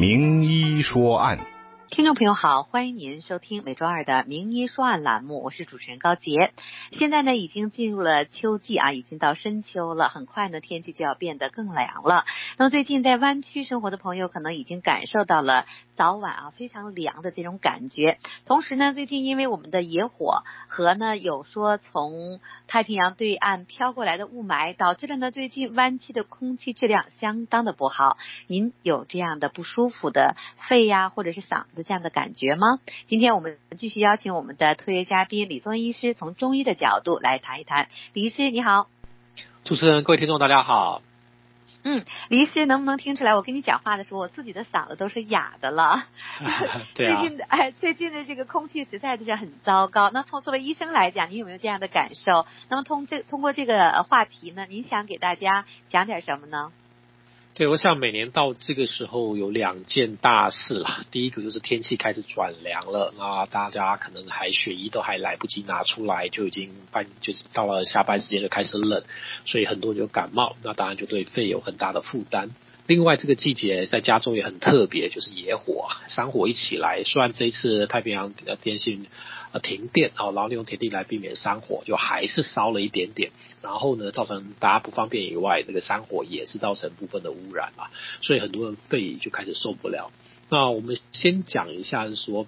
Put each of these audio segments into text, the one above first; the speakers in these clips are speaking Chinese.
名医说案。听众朋友好，欢迎您收听每周二的《名医说案》栏目，我是主持人高洁。现在呢，已经进入了秋季啊，已经到深秋了，很快呢，天气就要变得更凉了。那么最近在湾区生活的朋友，可能已经感受到了早晚啊非常凉的这种感觉。同时呢，最近因为我们的野火和呢有说从太平洋对岸飘过来的雾霾，导致了呢最近湾区的空气质量相当的不好。您有这样的不舒服的肺呀，或者是嗓子？这样的感觉吗？今天我们继续邀请我们的特约嘉宾李宗医师，从中医的角度来谈一谈。李医师你好，主持人、各位听众大家好。嗯，李医师能不能听出来？我跟你讲话的时候，我自己的嗓子都是哑的了。对啊。最近的哎，最近的这个空气实在是很糟糕。那从作为医生来讲，你有没有这样的感受？那么通这通过这个话题呢，您想给大家讲点什么呢？对，我想每年到这个时候有两件大事啦。第一个就是天气开始转凉了，那大家可能还雪衣都还来不及拿出来，就已经半就是到了下班时间就开始冷，所以很多人就感冒，那当然就对肺有很大的负担。另外，这个季节在加州也很特别，就是野火、山火一起来。虽然这一次太平洋呃电信呃停电啊，然后利用田地来避免山火，就还是烧了一点点。然后呢，造成大家不方便以外，那个山火也是造成部分的污染啊，所以很多人肺就开始受不了。那我们先讲一下，是说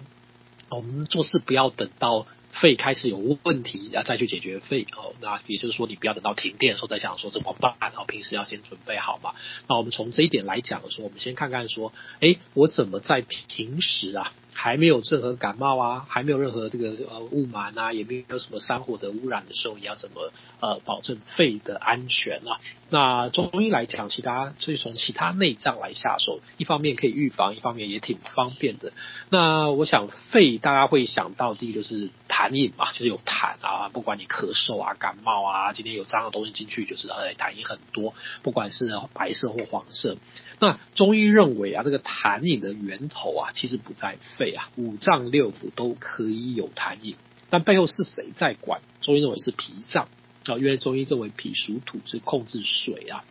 我们做事不要等到。肺开始有问题，要再去解决肺哦。那也就是说，你不要等到停电的时候再想说怎么办，然后平时要先准备好嘛。那我们从这一点来讲的时候，我们先看看说，哎，我怎么在平时啊？还没有任何感冒啊，还没有任何这个呃雾霾啊，也没有什么山火的污染的时候，你要怎么呃保证肺的安全啊？那中医来讲，其他所以从其他内脏来下手，一方面可以预防，一方面也挺方便的。那我想肺大家会想到第一个就是痰饮嘛，就是有痰啊，不管你咳嗽啊、感冒啊，今天有脏的东西进去，就是呃痰饮很多，不管是白色或黄色。那中医认为啊，这个痰饮的源头啊，其实不在肺啊，五脏六腑都可以有痰饮，但背后是谁在管？中医认为是脾脏啊，因为中医认为脾属土，是控制水啊。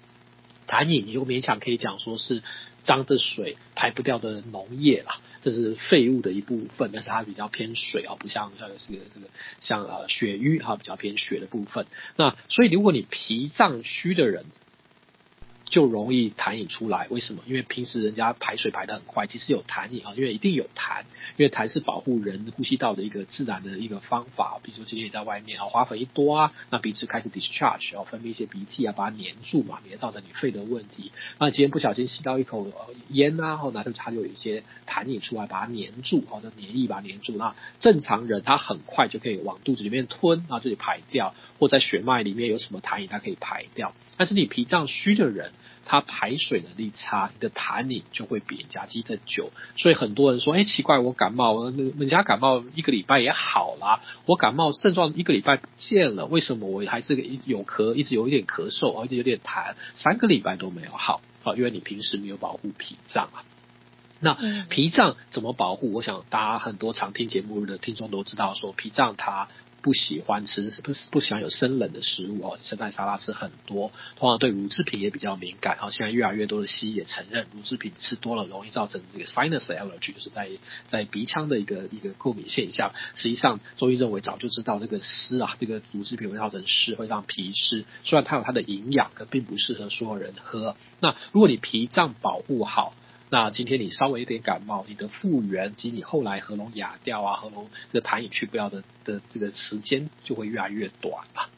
痰饮你就勉强可以讲说是脏的水排不掉的脓液啦，这是废物的一部分，但是它比较偏水啊，不像像这个这个像呃血瘀哈，比较偏血的部分。那所以如果你脾脏虚的人，就容易痰饮出来，为什么？因为平时人家排水排得很快，其实有痰饮啊，因为一定有痰，因为痰是保护人呼吸道的一个自然的一个方法。比如说今天你在外面啊，花粉一多啊，那鼻子开始 discharge，然后分泌一些鼻涕啊，把它黏住嘛，免得造成你肺的问题。那今天不小心吸到一口烟啊，然后呢，它就有一些痰饮出来，把它黏住，或者黏液把它黏住。那正常人他很快就可以往肚子里面吞，然后这里排掉，或在血脉里面有什么痰饮，它可以排掉。但是你脾脏虚的人，他排水能力差，你的痰饮就会比人家积得久。所以很多人说，哎，奇怪，我感冒，人家感冒一个礼拜也好啦，我感冒症状一个礼拜不见了，为什么我还是一直有咳，一直有一点咳嗽，而且有点痰，三个礼拜都没有好啊？因为你平时没有保护脾脏啊。那脾脏怎么保护？我想大家很多常听节目的听众都知道，说脾脏它。不喜欢吃，不不喜欢有生冷的食物哦，生菜沙拉吃很多，通常对乳制品也比较敏感。然后现在越来越多的西医也承认，乳制品吃多了容易造成这个 sinus allergy，就是在在鼻腔的一个一个过敏现象。实际上，中医认为早就知道这个湿啊，这个乳制品会造成湿，会让脾湿。虽然它有它的营养，可并不适合所有人喝。那如果你脾脏保护好，那今天你稍微有点感冒，你的复原及你后来喉咙哑掉啊，喉咙这个痰也去不了的的这个时间就会越来越短了。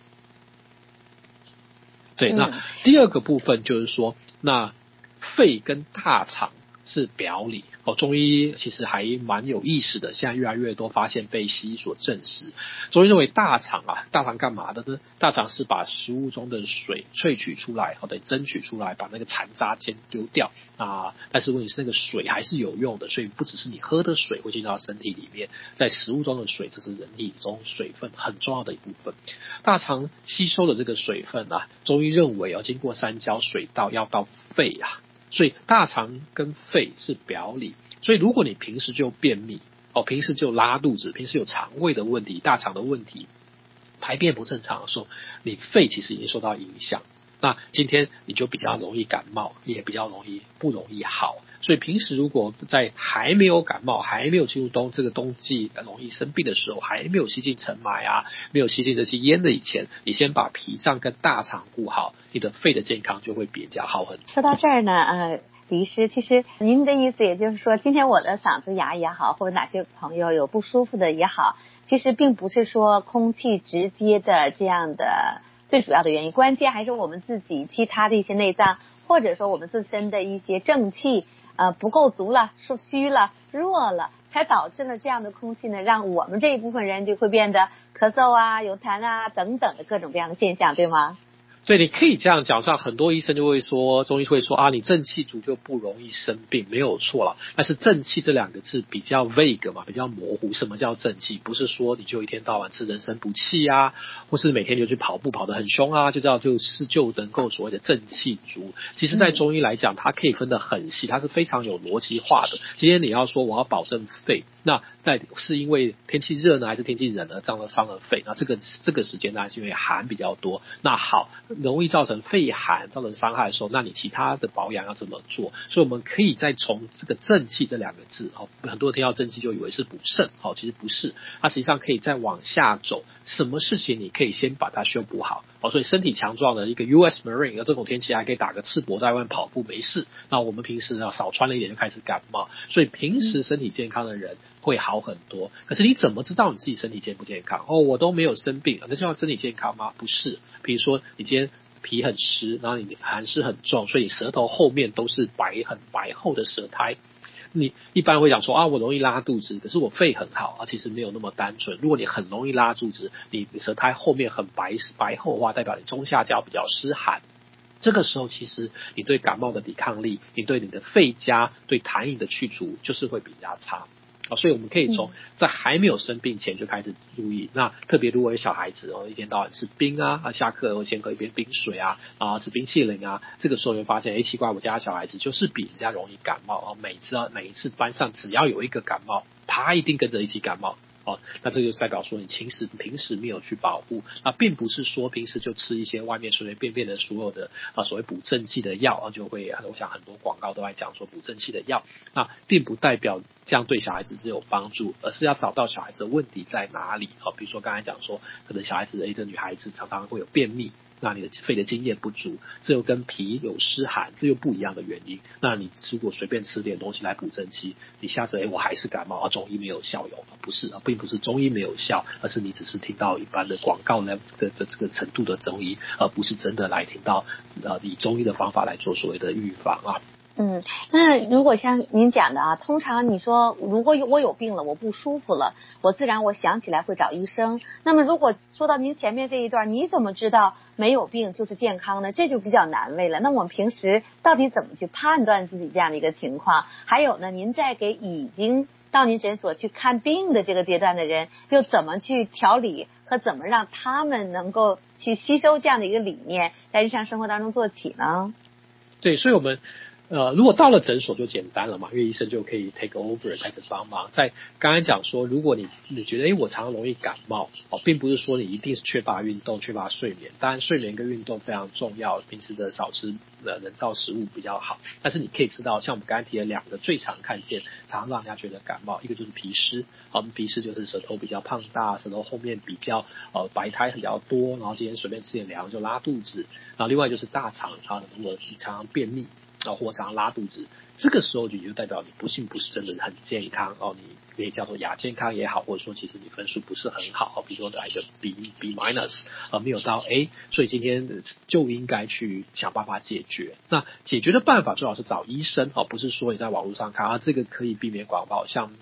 对，那第二个部分就是说，那肺跟大肠是表里。哦，中医其实还蛮有意思的，现在越来越多发现被西医所证实。中医认为大肠啊，大肠干嘛的呢？大肠是把食物中的水萃取出来，或者争取出来，把那个残渣先丢掉啊。但是问题是那个水还是有用的，所以不只是你喝的水会进到身体里面，在食物中的水，这是人体中水分很重要的一部分。大肠吸收的这个水分啊，中医认为要经过三焦水道要到肺啊。所以大肠跟肺是表里，所以如果你平时就便秘哦，平时就拉肚子，平时有肠胃的问题、大肠的问题，排便不正常的时候，你肺其实已经受到影响。那今天你就比较容易感冒，也比较容易不容易好。所以平时如果在还没有感冒、还没有进入冬这个冬季容易生病的时候，还没有吸进尘霾啊，没有吸进这些烟的以前，你先把脾脏跟大肠顾好，你的肺的健康就会比较好很多。说到这儿呢，呃，李医师，其实您的意思也就是说，今天我的嗓子哑也好，或者哪些朋友有不舒服的也好，其实并不是说空气直接的这样的最主要的原因，关键还是我们自己其他的一些内脏。或者说我们自身的一些正气呃不够足了，受虚了、弱了，才导致了这样的空气呢，让我们这一部分人就会变得咳嗽啊、有痰啊等等的各种各样的现象，对吗？对，你可以这样讲，像很多医生就会说，中医会说啊，你正气足就不容易生病，没有错了。但是正气这两个字比较 vague 嘛，比较模糊。什么叫正气？不是说你就一天到晚吃人参补气啊，或是每天就去跑步跑得很凶啊，就叫就是就能够所谓的正气足。其实，在中医来讲，它可以分得很细，它是非常有逻辑化的。今天你要说我要保证肺。那在是因为天气热呢，还是天气冷呢？这样的伤了肺。那这个这个时间呢，是因为寒比较多。那好，容易造成肺寒，造成伤害的时候，那你其他的保养要怎么做？所以我们可以再从这个正气这两个字，哦，很多人听到正气就以为是补肾，哦，其实不是。它实际上可以再往下走，什么事情你可以先把它修补好，哦，所以身体强壮的一个 US Marine，而这种天气还可以打个赤膊在外面跑步没事。那我们平时呢，少穿了一点就开始感冒，所以平时身体健康的人。会好很多，可是你怎么知道你自己身体健不健康？哦，我都没有生病，那叫身体健康吗？不是。比如说你今天皮很湿，然后你寒湿很重，所以舌头后面都是白很白厚的舌苔。你一般会讲说啊，我容易拉肚子，可是我肺很好啊，其实没有那么单纯。如果你很容易拉肚子，你舌苔后面很白白厚的话，代表你中下焦比较湿寒。这个时候，其实你对感冒的抵抗力，你对你的肺家对痰饮的去除，就是会比较差。啊，所以我们可以从在还没有生病前就开始注意。那特别如果有小孩子哦，一天到晚吃冰啊，啊下课我先喝一杯冰水啊，啊吃冰淇淋啊，这个时候就会发现，哎，奇怪，我家小孩子就是比人家容易感冒啊。每次啊，每一次班上只要有一个感冒，他一定跟着一起感冒。哦，那这就代表说你平时平时没有去保护，那并不是说平时就吃一些外面随随便便的所有的啊所谓补正气的药啊就会，我想很多广告都在讲说补正气的药，那并不代表这样对小孩子是有帮助，而是要找到小孩子的问题在哪里啊，比如说刚才讲说，可能小孩子诶这女孩子常常会有便秘。那你的肺的津液不足，这又跟脾有湿寒，这又不一样的原因。那你如果随便吃点东西来补正气，你下次哎我还是感冒啊，中医没有效用，不是啊，并不是中医没有效，而是你只是听到一般的广告呢的的这个程度的中医，而不是真的来听到呃以中医的方法来做所谓的预防啊。嗯，那如果像您讲的啊，通常你说如果有我有病了，我不舒服了，我自然我想起来会找医生。那么如果说到您前面这一段，你怎么知道没有病就是健康呢？这就比较难为了。那我们平时到底怎么去判断自己这样的一个情况？还有呢，您在给已经到您诊所去看病的这个阶段的人，又怎么去调理和怎么让他们能够去吸收这样的一个理念，在日常生活当中做起呢？对，所以我们。呃，如果到了诊所就简单了嘛，因为医生就可以 take over 开始帮忙。在刚才讲说，如果你你觉得，诶，我常常容易感冒，哦，并不是说你一定是缺乏运动、缺乏睡眠。当然，睡眠跟运动非常重要，平时的少吃呃人造食物比较好。但是你可以知道，像我们刚才提的两个最常看见，常常让人家觉得感冒，一个就是脾湿，我们脾湿就是舌头比较胖大，舌头后面比较呃白苔比较多，然后今天随便吃点凉就拉肚子。然后另外就是大肠啊，如果你常常便秘。啊，或常拉肚子，这个时候就就代表你不幸不是真的很健康哦，你可以叫做亚健康也好，或者说其实你分数不是很好，比如说来个 B B minus，而没有到 A，所以今天就应该去想办法解决。那解决的办法最好是找医生哦，不是说你在网络上看啊，这个可以避免广告，像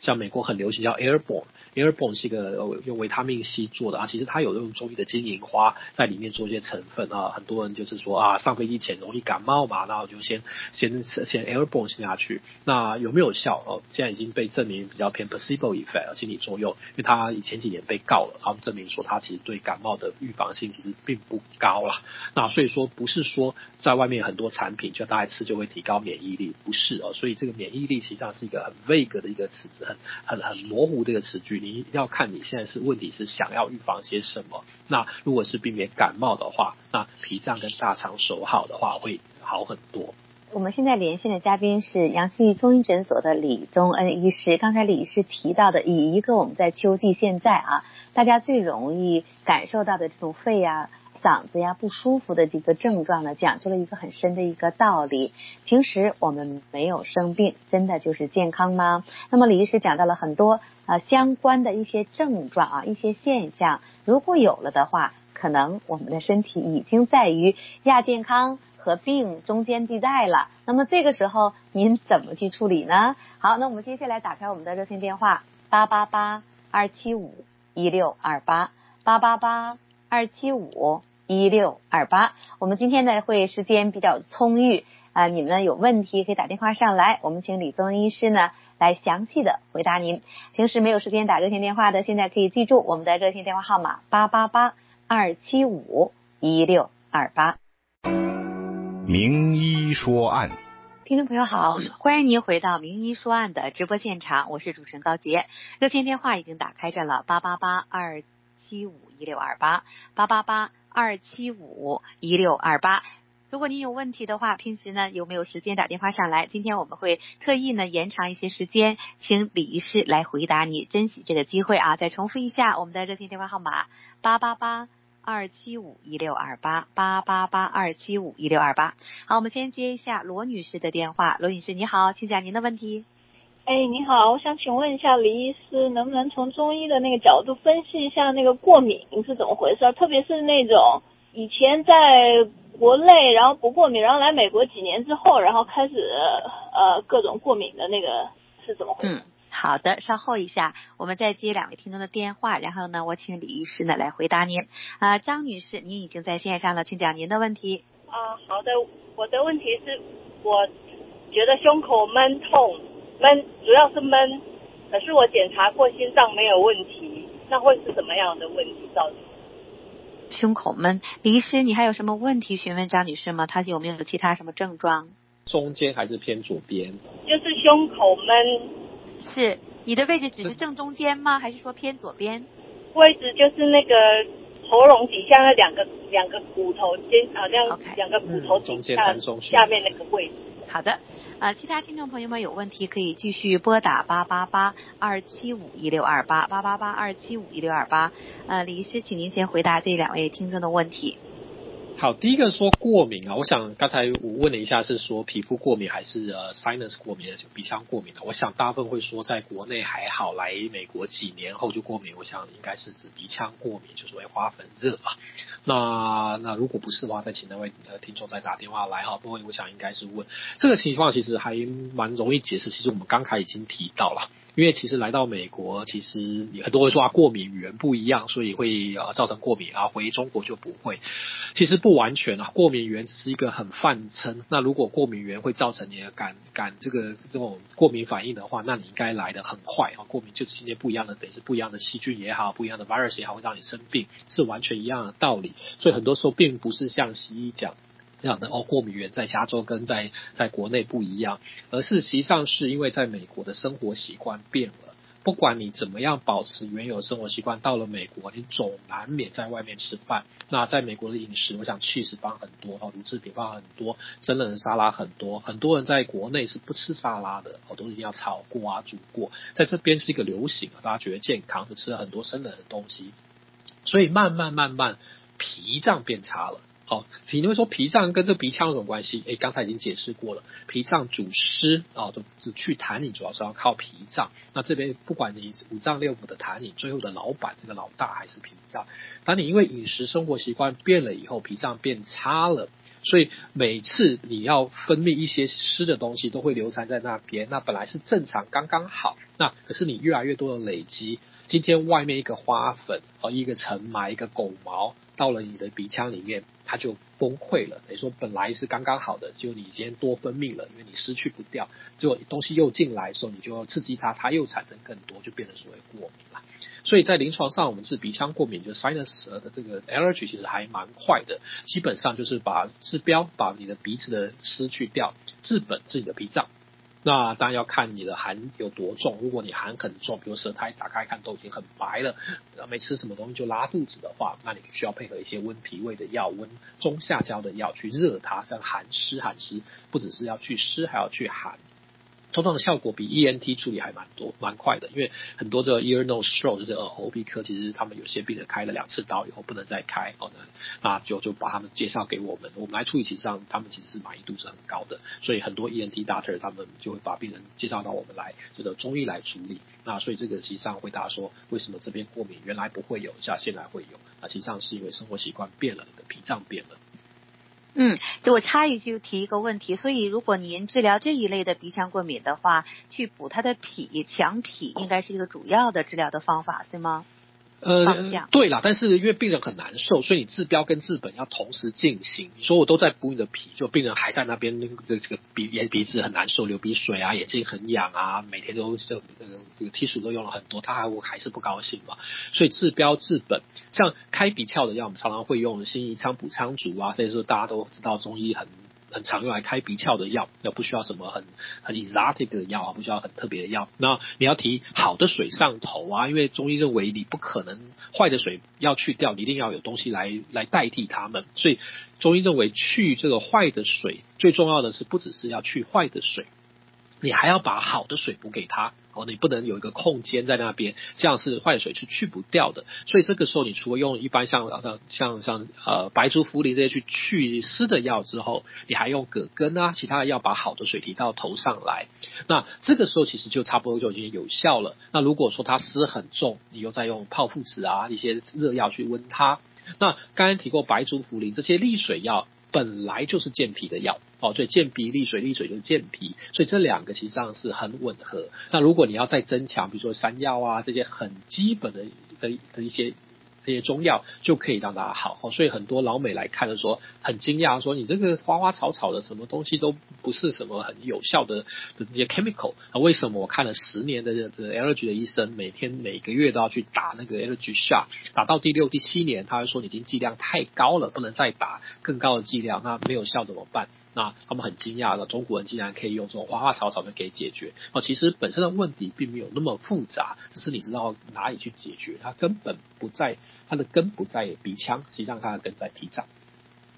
像美国很流行叫 Airborne。Airborne 是一个用维他命 C 做的啊，其实它有用中医的金银花在里面做一些成分啊，很多人就是说啊，上飞机前容易感冒嘛，那我就先先先 Airborne 先下去，那有没有效？哦，现在已经被证明比较偏 placebo effect 心理作用，因为它前几年被告了，他们证明说它其实对感冒的预防性其实并不高啦。那所以说不是说在外面很多产品就大家吃就会提高免疫力，不是哦，所以这个免疫力实际上是一个很 vague 的一个词词，很很很模糊的一个词句。你要看你现在是问题是想要预防些什么。那如果是避免感冒的话，那脾脏跟大肠守好的话会好很多。我们现在连线的嘉宾是阳气中医诊所的李宗恩医师。刚才李医师提到的，以一个我们在秋季现在啊，大家最容易感受到的这种肺啊、嗓子呀不舒服的这个症状呢，讲出了一个很深的一个道理。平时我们没有生病，真的就是健康吗？那么李医师讲到了很多呃相关的一些症状啊，一些现象，如果有了的话，可能我们的身体已经在于亚健康。和病中间地带了，那么这个时候您怎么去处理呢？好，那我们接下来打开我们的热线电话八八八二七五一六二八八八八二七五一六二八。我们今天的会时间比较充裕啊、呃，你们有问题可以打电话上来，我们请李宗恩医师呢来详细的回答您。平时没有时间打热线电话的，现在可以记住我们的热线电话号码八八八二七五一六二八。名医说案，听众朋友好，欢迎您回到名医说案的直播现场，我是主持人高杰。热线电话已经打开着了，八八八二七五一六二八，八八八二七五一六二八。如果您有问题的话，平时呢有没有时间打电话上来？今天我们会特意呢延长一些时间，请李医师来回答你，珍惜这个机会啊！再重复一下我们的热线电话号码：八八八。二七五一六二八八八八二七五一六二八，好，我们先接一下罗女士的电话。罗女士，你好，请讲您的问题。哎，你好，我想请问一下李医师，能不能从中医的那个角度分析一下那个过敏是怎么回事？特别是那种以前在国内然后不过敏，然后来美国几年之后，然后开始呃各种过敏的那个是怎么回事？嗯好的，稍后一下，我们再接两位听众的电话，然后呢，我请李医师呢来回答您。啊、呃，张女士，您已经在线上了，请讲您的问题。啊，好的，我的问题是，我觉得胸口闷痛，闷主要是闷，可是我检查过心脏没有问题，那会是什么样的问题造成？胸口闷，李医师，你还有什么问题询问张女士吗？她有没有其他什么症状？中间还是偏左边？就是胸口闷。是你的位置只是正中间吗？还是说偏左边？位置就是那个喉咙底下那两个两个骨头间，好像两个骨头中间下面那个位置。好的，呃，其他听众朋友们有问题可以继续拨打八八八二七五一六二八八八八二七五一六二八。呃，李医师，请您先回答这两位听众的问题。好，第一个说过敏啊，我想刚才我问了一下，是说皮肤过敏还是呃 sinus 过敏，鼻腔过敏的？我想大部分会说在国内还好，来美国几年后就过敏，我想应该是指鼻腔过敏，就是为花粉热啊。那那如果不是的话，再请那位呃听众再打电话来哈。不过我想应该是问这个情况，其实还蛮容易解释。其实我们刚才已经提到了。因为其实来到美国，其实很多人说啊，过敏源不一样，所以会呃造成过敏啊。回中国就不会，其实不完全啊。过敏源只是一个很泛称。那如果过敏源会造成你的感感这个这种过敏反应的话，那你应该来得很快啊。过敏就是今天不一样的，等于是不一样的细菌也好，不一样的 virus 也好，会让你生病，是完全一样的道理。所以很多时候并不是像西医讲。这样的哦，过敏源在加州跟在在国内不一样，而是实际上是因为在美国的生活习惯变了。不管你怎么样保持原有的生活习惯，到了美国你总难免在外面吃饭。那在美国的饮食，我想 cheese 放很多哦，乳制品放很多，生冷的沙拉很多。很多人在国内是不吃沙拉的，哦，都一定要炒过啊、煮过。在这边是一个流行，大家觉得健康，就吃了很多生冷的东西，所以慢慢慢慢脾脏变差了。哦，你会说脾脏跟这鼻腔有什么关系？诶，刚才已经解释过了，脾脏主湿啊，就、去痰饮主要是要靠脾脏。那这边不管你五脏六腑的痰饮，最后的老板这个老大还是脾脏。当你因为饮食生活习惯变了以后，脾脏变差了，所以每次你要分泌一些湿的东西，都会流残在那边。那本来是正常刚刚好，那可是你越来越多的累积。今天外面一个花粉，和，一个尘螨，一个狗毛，到了你的鼻腔里面，它就崩溃了。等于说本来是刚刚好的，就你今天多分泌了，因为你失去不掉，结果东西又进来的时候，你就要刺激它，它又产生更多，就变成所谓过敏了。所以在临床上，我们治鼻腔过敏，就 sinus 的这个 allergy，其实还蛮快的，基本上就是把治标，把你的鼻子的湿去掉，治本治你的脾脏。那当然要看你的寒有多重。如果你寒很重，比如舌苔打开看都已经很白了，没吃什么东西就拉肚子的话，那你需要配合一些温脾胃的药、温中下焦的药去热它，这样寒湿寒湿，不只是要去湿，还要去寒。通常的效果比 ENT 处理还蛮多、蛮快的，因为很多这 ear nose throat 就是耳喉鼻科，其实他们有些病人开了两次刀以后不能再开，哦，那就就把他们介绍给我们，我们来处理，其实上他们其实是满意度是很高的，所以很多 ENT doctor 他们就会把病人介绍到我们来，这个中医来处理。那所以这个实际上回答说，为什么这边过敏原来不会有，像现在会有，那实际上是因为生活习惯变了，你的脾脏变了。嗯，就我插一句提一个问题，所以如果您治疗这一类的鼻腔过敏的话，去补它的脾、强脾，应该是一个主要的治疗的方法，对吗？呃，对啦，但是因为病人很难受，所以你治标跟治本要同时进行。你说我都在补你的脾，就病人还在那边，那个这个鼻眼鼻子很难受，流鼻水啊，眼睛很痒啊，每天都这个这个 Tissue 都用了很多，他还我还是不高兴嘛。所以治标治本，像开鼻窍的药，我们常常会用辛夷昌补昌竹啊，所以说大家都知道中医很。很常用来开鼻窍的药，那不需要什么很很 exotic 的药啊，不需要很特别的药。那你要提好的水上头啊，因为中医认为你不可能坏的水要去掉，你一定要有东西来来代替它们。所以中医认为去这个坏的水，最重要的是不只是要去坏的水，你还要把好的水补给它。哦，你不能有一个空间在那边，这样是坏水是去不掉的。所以这个时候，你除了用一般像像像呃白术、茯苓这些去去湿的药之后，你还用葛根啊，其他的药把好的水提到头上来。那这个时候其实就差不多就已经有效了。那如果说它湿很重，你又再用泡附子啊一些热药去温它。那刚刚提过白术、茯苓这些利水药。本来就是健脾的药哦，所以健脾利水，利水就是健脾，所以这两个实际上是很吻合。那如果你要再增强，比如说山药啊这些很基本的的的一些。这些中药就可以让大家好，所以很多老美来看的时候很惊讶，说你这个花花草草的什么东西都不是什么很有效的的这些 chemical 啊？为什么我看了十年的这这 allergy 的医生，每天每个月都要去打那个 L G shot，打到第六第七年，他会说你已经剂量太高了，不能再打更高的剂量，那没有效怎么办？那他们很惊讶的，中国人竟然可以用这种花花草草的给解决哦。其实本身的问题并没有那么复杂，只是你知道哪里去解决，它根本不在，它的根不在鼻腔，实际上它的根在脾脏。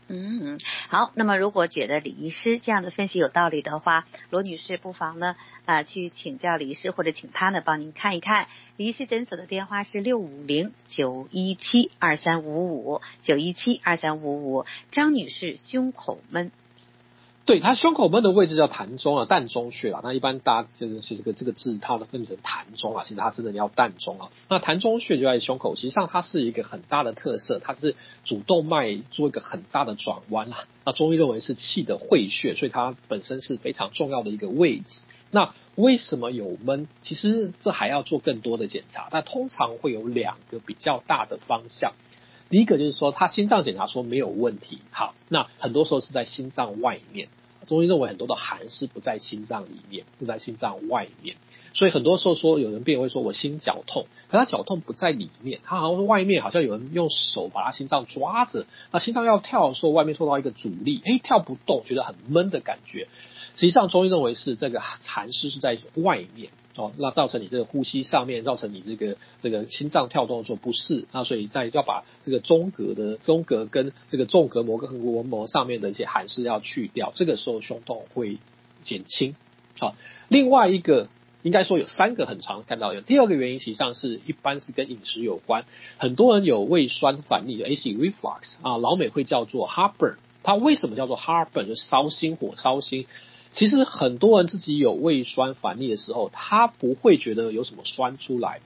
嗯，好。那么如果觉得李医师这样的分析有道理的话，罗女士不妨呢啊、去请教李医师，或者请他呢帮您看一看。李医师诊所的电话是六五零九一七二三五五九一七二三五五。张女士胸口闷。对，它胸口闷的位置叫膻中啊，膻中穴啊。那一般大家这个是这个这个字，它的分成膻中啊，其实它真的要膻中啊。那膻中穴就在胸口，实际上它是一个很大的特色，它是主动脉做一个很大的转弯啦。那中医认为是气的会穴，所以它本身是非常重要的一个位置。那为什么有闷？其实这还要做更多的检查，但通常会有两个比较大的方向。第一个就是说，他心脏检查说没有问题，好，那很多时候是在心脏外面。中医认为很多的寒湿不在心脏里面，不在心脏外面，所以很多时候说有人病会说我心绞痛，可他绞痛不在里面，他好像是外面好像有人用手把他心脏抓着，那心脏要跳的时候，外面受到一个阻力，诶，跳不动，觉得很闷的感觉。实际上中医认为是这个寒湿是在外面。哦，那造成你这个呼吸上面，造成你这个这个心脏跳动的时候不适，那所以在要把这个中隔的中隔跟这个纵隔膜跟横膈膜上面的一些寒湿要去掉，这个时候胸痛会减轻。好，另外一个应该说有三个很常看到的，第二个原因实际上是一般是跟饮食有关，很多人有胃酸反逆的 acid reflux 啊，老美会叫做 heartburn，它为什么叫做 heartburn？就烧心火烧心。其实很多人自己有胃酸反逆的时候，他不会觉得有什么酸出来，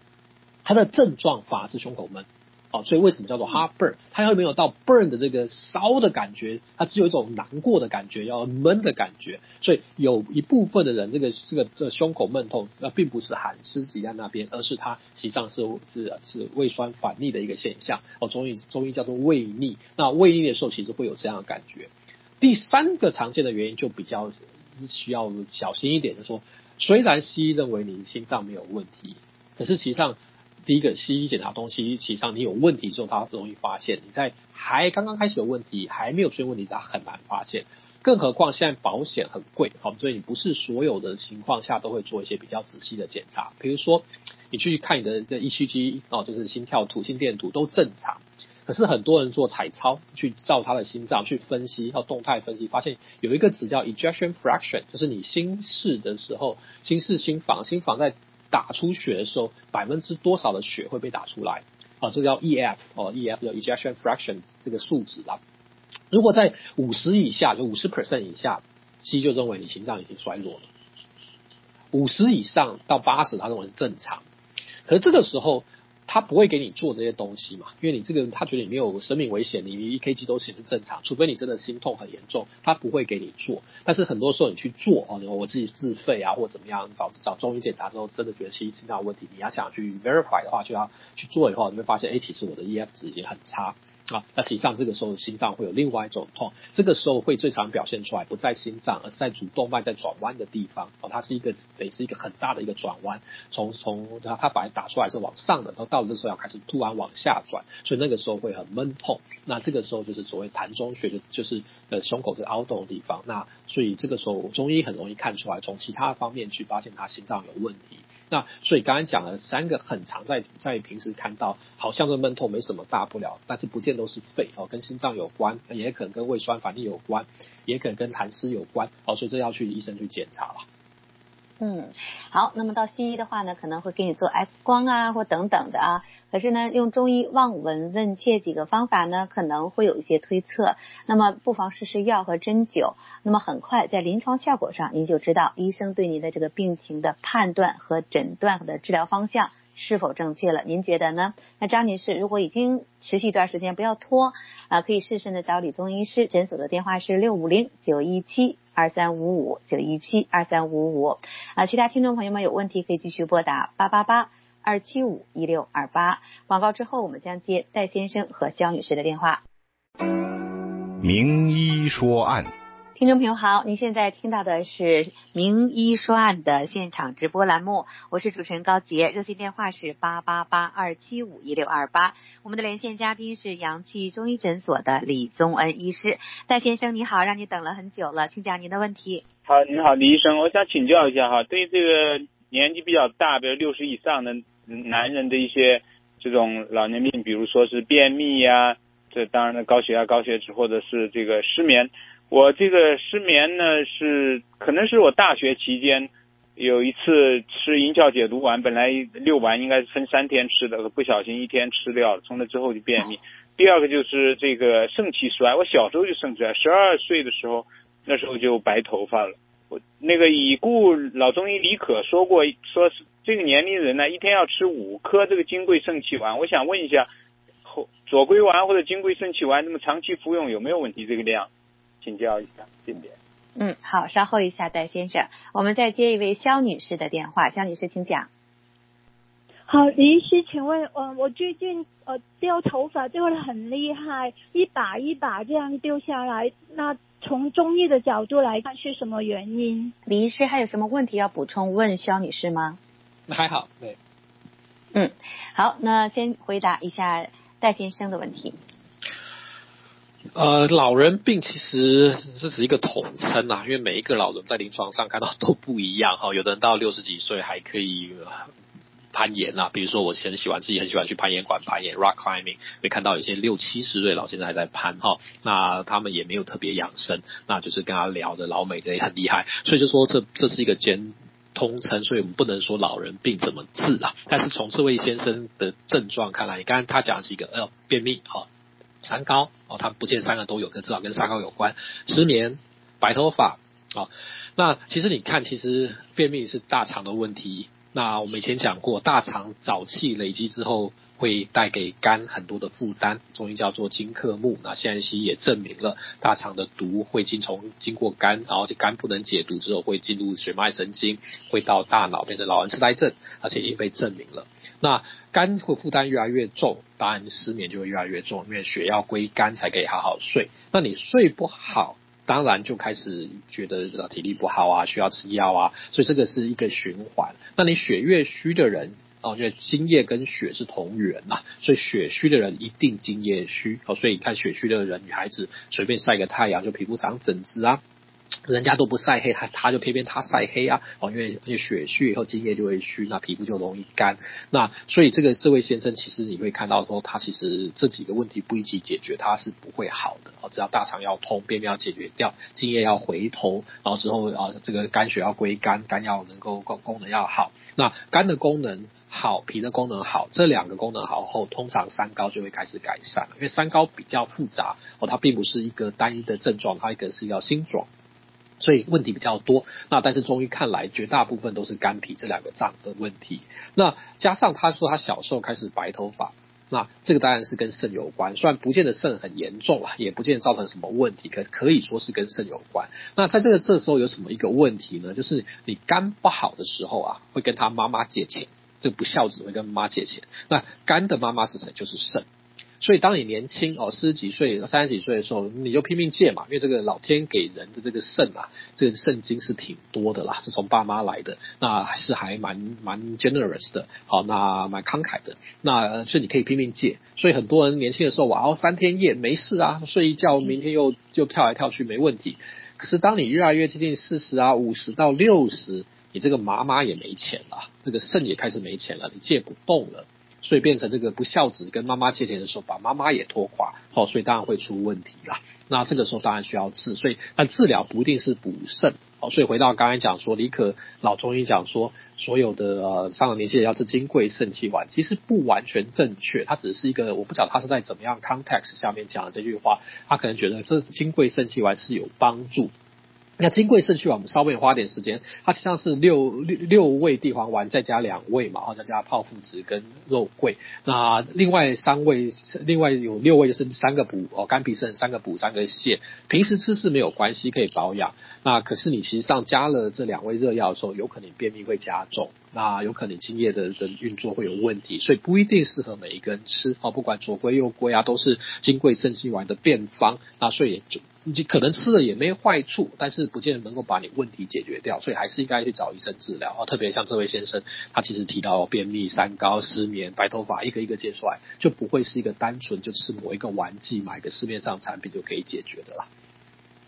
他的症状反而是胸口闷，哦，所以为什么叫做 heartburn？它又没有到 burn 的这个烧的感觉，它只有一种难过的感觉，要闷的感觉。所以有一部分的人，这个这个这个胸口闷痛，那并不是寒湿积在那边，而是它实际上是是是胃酸反逆的一个现象。哦，中医中医叫做胃逆。那胃逆的时候，其实会有这样的感觉。第三个常见的原因就比较。是需要小心一点的说，虽然西医认为你心脏没有问题，可是实际上，第一个西医检查东西，其实上你有问题之后，它容易发现。你在还刚刚开始有问题，还没有出现问题，它很难发现。更何况现在保险很贵，好，所以你不是所有的情况下都会做一些比较仔细的检查。比如说，你去看你的这 ECG 哦，就是心跳图、心电图都正常，可是很多人做彩超去照他的心脏去分析，要动态分析，发现有一个值叫 ejection fraction，就是你心室的时候，心室心房，心房在打出血的时候，百分之多少的血会被打出来？啊，这叫 EF 哦，EF 叫 ejection fraction 这个数值啦。如果在五十以下，就五十 percent 以下，西医就认为你心脏已经衰弱了。五十以上到八十，他认为是正常。可是这个时候，他不会给你做这些东西嘛，因为你这个他觉得你没有生命危险，你一 KG 都显示正常，除非你真的心痛很严重，他不会给你做。但是很多时候你去做哦，我自己自费啊，或怎么样，找找中医检查之后，真的觉得心脏有问题，你要想去 verify 的话，就要去做以后，你会发现，哎，其实我的 EF 值已经很差。啊，那实际上这个时候心脏会有另外一种痛，这个时候会最常表现出来不在心脏，而是在主动脉在转弯的地方。哦，它是一个得是一个很大的一个转弯，从从它它本来打出来是往上的，然后到了这时候要开始突然往下转，所以那个时候会很闷痛。那这个时候就是所谓痰中穴，就就是呃胸口是凹洞的地方。那所以这个时候中医很容易看出来，从其他方面去发现他心脏有问题。那所以刚刚讲了三个很常在在平时看到，好像跟闷痛没什么大不了，但是不见都是肺哦，跟心脏有关，也可能跟胃酸反应有关，也可能跟痰湿有关哦，所以这要去医生去检查了。嗯，好，那么到西医的话呢，可能会给你做 X 光啊，或等等的啊。可是呢，用中医望闻问切几个方法呢，可能会有一些推测。那么不妨试试药和针灸。那么很快在临床效果上，您就知道医生对您的这个病情的判断和诊断和的治疗方向是否正确了。您觉得呢？那张女士，如果已经持续一段时间，不要拖啊，可以试试呢找李宗医师。诊所的电话是六五零九一七。二三五五九一七二三五五啊，其他听众朋友们有问题可以继续拨打八八八二七五一六二八。广告之后，我们将接戴先生和肖女士的电话。名医说案。听众朋友好，您现在听到的是《名医说案》的现场直播栏目，我是主持人高杰，热线电话是八八八二七五一六二八。我们的连线嘉宾是阳气中医诊所的李宗恩医师，戴先生你好，让你等了很久了，请讲您的问题。好，你好，李医生，我想请教一下哈，对于这个年纪比较大，比如六十以上的男人的一些这种老年病，比如说是便秘呀、这当然的高血压、高血脂，或者是这个失眠。我这个失眠呢，是可能是我大学期间有一次吃银翘解毒丸，本来六丸应该是分三天吃的，不小心一天吃掉了，从那之后就便秘。第二个就是这个肾气衰，我小时候就肾衰，十二岁的时候那时候就白头发了。我那个已故老中医李可说过，说是这个年龄人呢，一天要吃五颗这个金匮肾气丸。我想问一下，左归丸或者金匮肾气丸，那么长期服用有没有问题？这个量？请教一下，谢谢。嗯，好，稍后一下，戴先生，我们再接一位肖女士的电话。肖女士，请讲。好，李医师，请问，呃，我最近呃掉头发掉的很厉害，一把一把这样掉下来，那从中医的角度来看是什么原因？李医师还有什么问题要补充问肖女士吗？还好，对。嗯，好，那先回答一下戴先生的问题。呃，老人病其实这是一个统称啊，因为每一个老人在临床上看到都不一样 哈。有的人到六十几岁还可以攀岩啊，比如说我很喜欢自己很喜欢去攀岩馆攀岩 （rock climbing），会看到有些六七十岁老先生还在攀哈。那他们也没有特别养生，那就是跟他聊的老美的也很厉害，所以就说这这是一个兼通称，所以我们不能说老人病怎么治啊。但是从这位先生的症状看来，你刚刚他讲的是一个呃便秘哈。三高哦，他不见三个都有，跟至少跟三高有关。失眠、白头发哦，那其实你看，其实便秘是大肠的问题。那我们以前讲过，大肠早气累积之后，会带给肝很多的负担，中医叫做金克木。那现在西医也证明了，大肠的毒会经从经过肝，然后这肝不能解毒之后，会进入血脉神经，会到大脑变成老人痴呆症，而且已经被证明了。那肝会负担越来越重，当然失眠就会越来越重，因为血要归肝才可以好好睡。那你睡不好，当然就开始觉得体力不好啊，需要吃药啊，所以这个是一个循环。那你血越虚的人。哦，因为津液跟血是同源嘛，所以血虚的人一定津液虚哦，所以你看血虚的人，女孩子随便晒个太阳就皮肤长疹子啊。人家都不晒黑，他他就偏偏他晒黑啊！哦，因为因为血虚以后津液就会虚，那皮肤就容易干。那所以这个这位先生其实你会看到说，他其实这几个问题不一起解决，他是不会好的。哦，只要大肠要通，便秘要解决掉，津液要回头，然后之后啊，这个肝血要归肝，肝要能够功功能要好。那肝的功能好，脾的功能好，这两个功能好后，通常三高就会开始改善了。因为三高比较复杂哦，它并不是一个单一的症状，它一个是要心状。所以问题比较多，那但是中医看来，绝大部分都是肝脾这两个脏的问题。那加上他说他小时候开始白头发，那这个当然是跟肾有关，虽然不见得肾很严重啊，也不见得造成什么问题，可可以说是跟肾有关。那在这个这时候有什么一个问题呢？就是你肝不好的时候啊，会跟他妈妈借钱，这不孝子会跟妈借钱。那肝的妈妈是谁？就是肾。所以，当你年轻哦，四十几岁、三十几岁的时候，你就拼命借嘛，因为这个老天给人的这个肾啊，这个肾精是挺多的啦，是从爸妈来的，那还是还蛮蛮 generous 的，好，那蛮慷慨的，那所以你可以拼命借。所以很多人年轻的时候，哇，哦，三天夜没事啊，睡一觉，明天又就跳来跳去没问题。可是当你越来越接近四十啊、五十到六十，你这个妈妈也没钱了，这个肾也开始没钱了，你借不动了。所以变成这个不孝子跟妈妈借钱的时候，把妈妈也拖垮，哦，所以当然会出问题啦。那这个时候当然需要治，所以但治疗不一定是补肾，哦，所以回到刚才讲说，李可老中医讲说，所有的呃上了年纪的要吃金匮肾气丸，其实不完全正确，它只是一个我不晓得他是在怎么样 context 下面讲的这句话，他可能觉得这金匮肾气丸是有帮助。那金匮肾虚丸，我们稍微花点时间，它实际上是六六六味地黄丸再加两味嘛，哦再加泡附子跟肉桂。那另外三味，另外有六味就是三个补哦，肝脾肾三个补三个泻。平时吃是没有关系，可以保养。那可是你其实上加了这两味热药的时候，有可能便秘会加重，那有可能津液的的运作会有问题，所以不一定适合每一个人吃哦。不管左归右归啊，都是金匮肾气丸的便方。那所以就。你可能吃了也没坏处，但是不见得能够把你问题解决掉，所以还是应该去找医生治疗啊。特别像这位先生，他其实提到便秘、三高、失眠、白头发，一个一个接出来，就不会是一个单纯就吃某一个丸剂、买个市面上产品就可以解决的啦。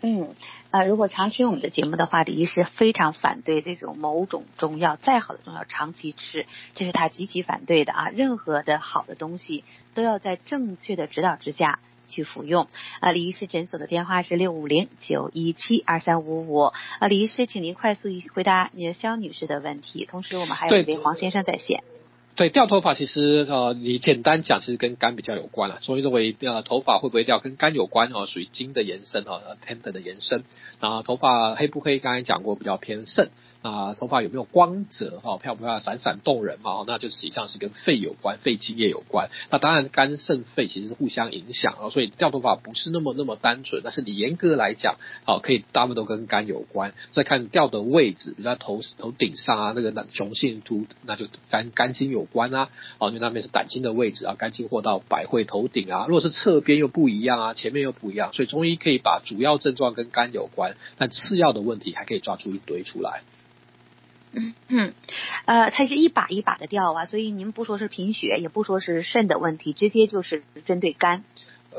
嗯，呃，如果常听我们的节目的话，李医师非常反对这种某种中药，再好的中药长期吃，这是他极其反对的啊。任何的好的东西都要在正确的指导之下。去服用啊，李医师诊所的电话是六五零九一七二三五五啊，李医师，请您快速一回答你的肖女士的问题，同时我们还有一位黄先生在线。对，对掉头发其实呃，你简单讲，其实跟肝比较有关了。中医认为，呃，头发会不会掉跟肝有关哦，属于筋的延伸哦，tendon 的延伸。然后头发黑不黑，刚才讲过比较偏肾。啊，头发有没有光泽？哈，漂不漂亮？闪闪动人嘛？那就实际上是跟肺有关，肺津液有关。那当然，肝肾肺其实是互相影响啊，所以掉头发不是那么那么单纯。但是你严格来讲，好，可以大部分都跟肝有关。再看掉的位置，比如在头头顶上啊，那个那雄性秃，那就肝肝经有关啊。哦，因为那边是胆经的位置啊，肝经或到百会头顶啊。如果是侧边又不一样啊，前面又不一样，所以中医可以把主要症状跟肝有关，但次要的问题还可以抓出一堆出来。嗯嗯，呃，它是一把一把的掉啊，所以您不说是贫血，也不说是肾的问题，直接就是针对肝。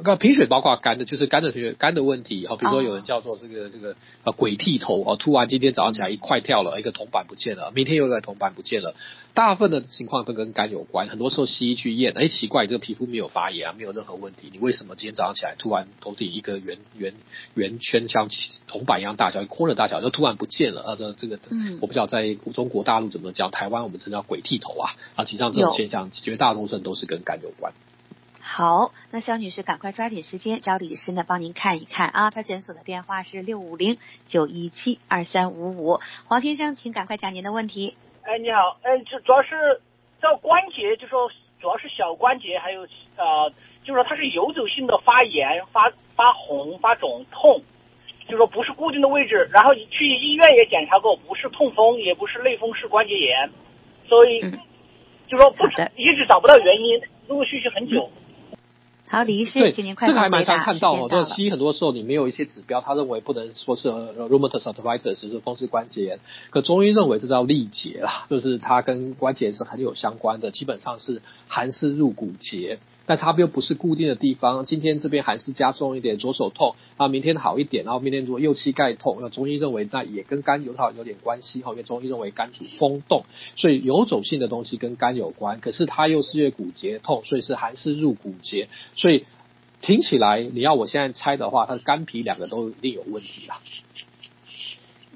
那贫血包括肝的，就是肝的血肝的问题。好，比如说有人叫做这个这个呃鬼剃头哦，突然今天早上起来一块跳了，一个铜板不见了，明天又一个铜板不见了。大部分的情况都跟肝有关，很多时候西医去验，哎，奇怪，这个皮肤没有发炎啊，没有任何问题，你为什么今天早上起来突然头顶一个圆圆圆圈像铜板一样大小，一颗的大小就突然不见了？啊，这这个，嗯，我不知道在中国大陆怎么叫，台湾我们称叫鬼剃头啊。啊，其实际上这种现象绝大多数都是跟肝有关。好，那肖女士赶快抓紧时间找李医师呢，帮您看一看啊。他诊所的电话是六五零九一七二三五五。黄先生，请赶快讲您的问题。哎，你好，嗯，主主要是这关节，就说主要是小关节，还有呃，就说它是游走性的发炎、发发红、发肿、痛，就说不是固定的位置。然后你去医院也检查过，不是痛风，也不是类风湿关节炎，所以就说不一直找不到原因，陆陆续续很久。好，李医师，对，请您快这个还蛮常看到哦。这西医很多时候你没有一些指标，他认为不能说是 rheumatoid arthritis 是风湿关节炎，可中医认为这叫力竭啦，就是它跟关节是很有相关的，基本上是寒湿入骨节。但它又不是固定的地方，今天这边寒湿加重一点，左手痛啊，明天好一点，然后明天如果右膝盖痛，那中医认为那也跟肝有好有点关系哈，因为中医认为肝主风动，所以游走性的东西跟肝有关，可是它又是因为骨节痛，所以是寒湿入骨节，所以听起来你要我现在猜的话，它的肝脾两个都一定有问题啦。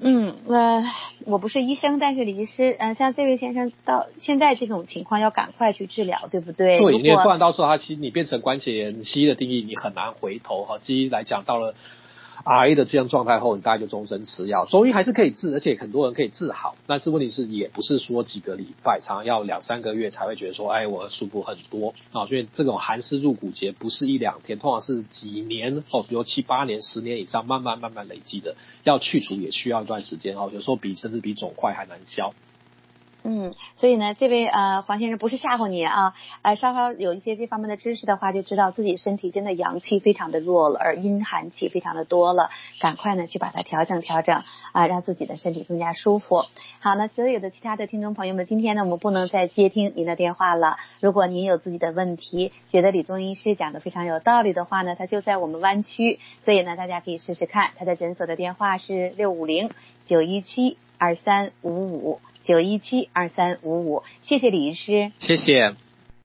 嗯，呃，我不是医生，但是李医师，嗯、呃，像这位先生到现在这种情况，要赶快去治疗，对不对？对，你不然到时候他其实你变成关节炎，西医的定义你很难回头哈。西医来讲，到了。癌的这样状态后，你大概就终身吃药。中医还是可以治，而且很多人可以治好。但是问题是，也不是说几个礼拜，常常要两三个月才会觉得说，哎，我舒服很多啊。所以这种寒湿入骨节不是一两天，通常是几年哦，比如七八年、十年以上，慢慢慢慢累积的，要去除也需要一段时间哦。有时候比甚至比肿块还难消。嗯，所以呢，这位呃黄先生不是吓唬你啊，呃稍稍有一些这方面的知识的话，就知道自己身体真的阳气非常的弱了，而阴寒气非常的多了，赶快呢去把它调整调整啊，让自己的身体更加舒服。好，那所有的其他的听众朋友们，今天呢我们不能再接听您的电话了。如果您有自己的问题，觉得李宗医师讲的非常有道理的话呢，他就在我们湾区，所以呢大家可以试试看，他的诊所的电话是六五零九一七二三五五。九一七二三五五，谢谢李医师，谢谢。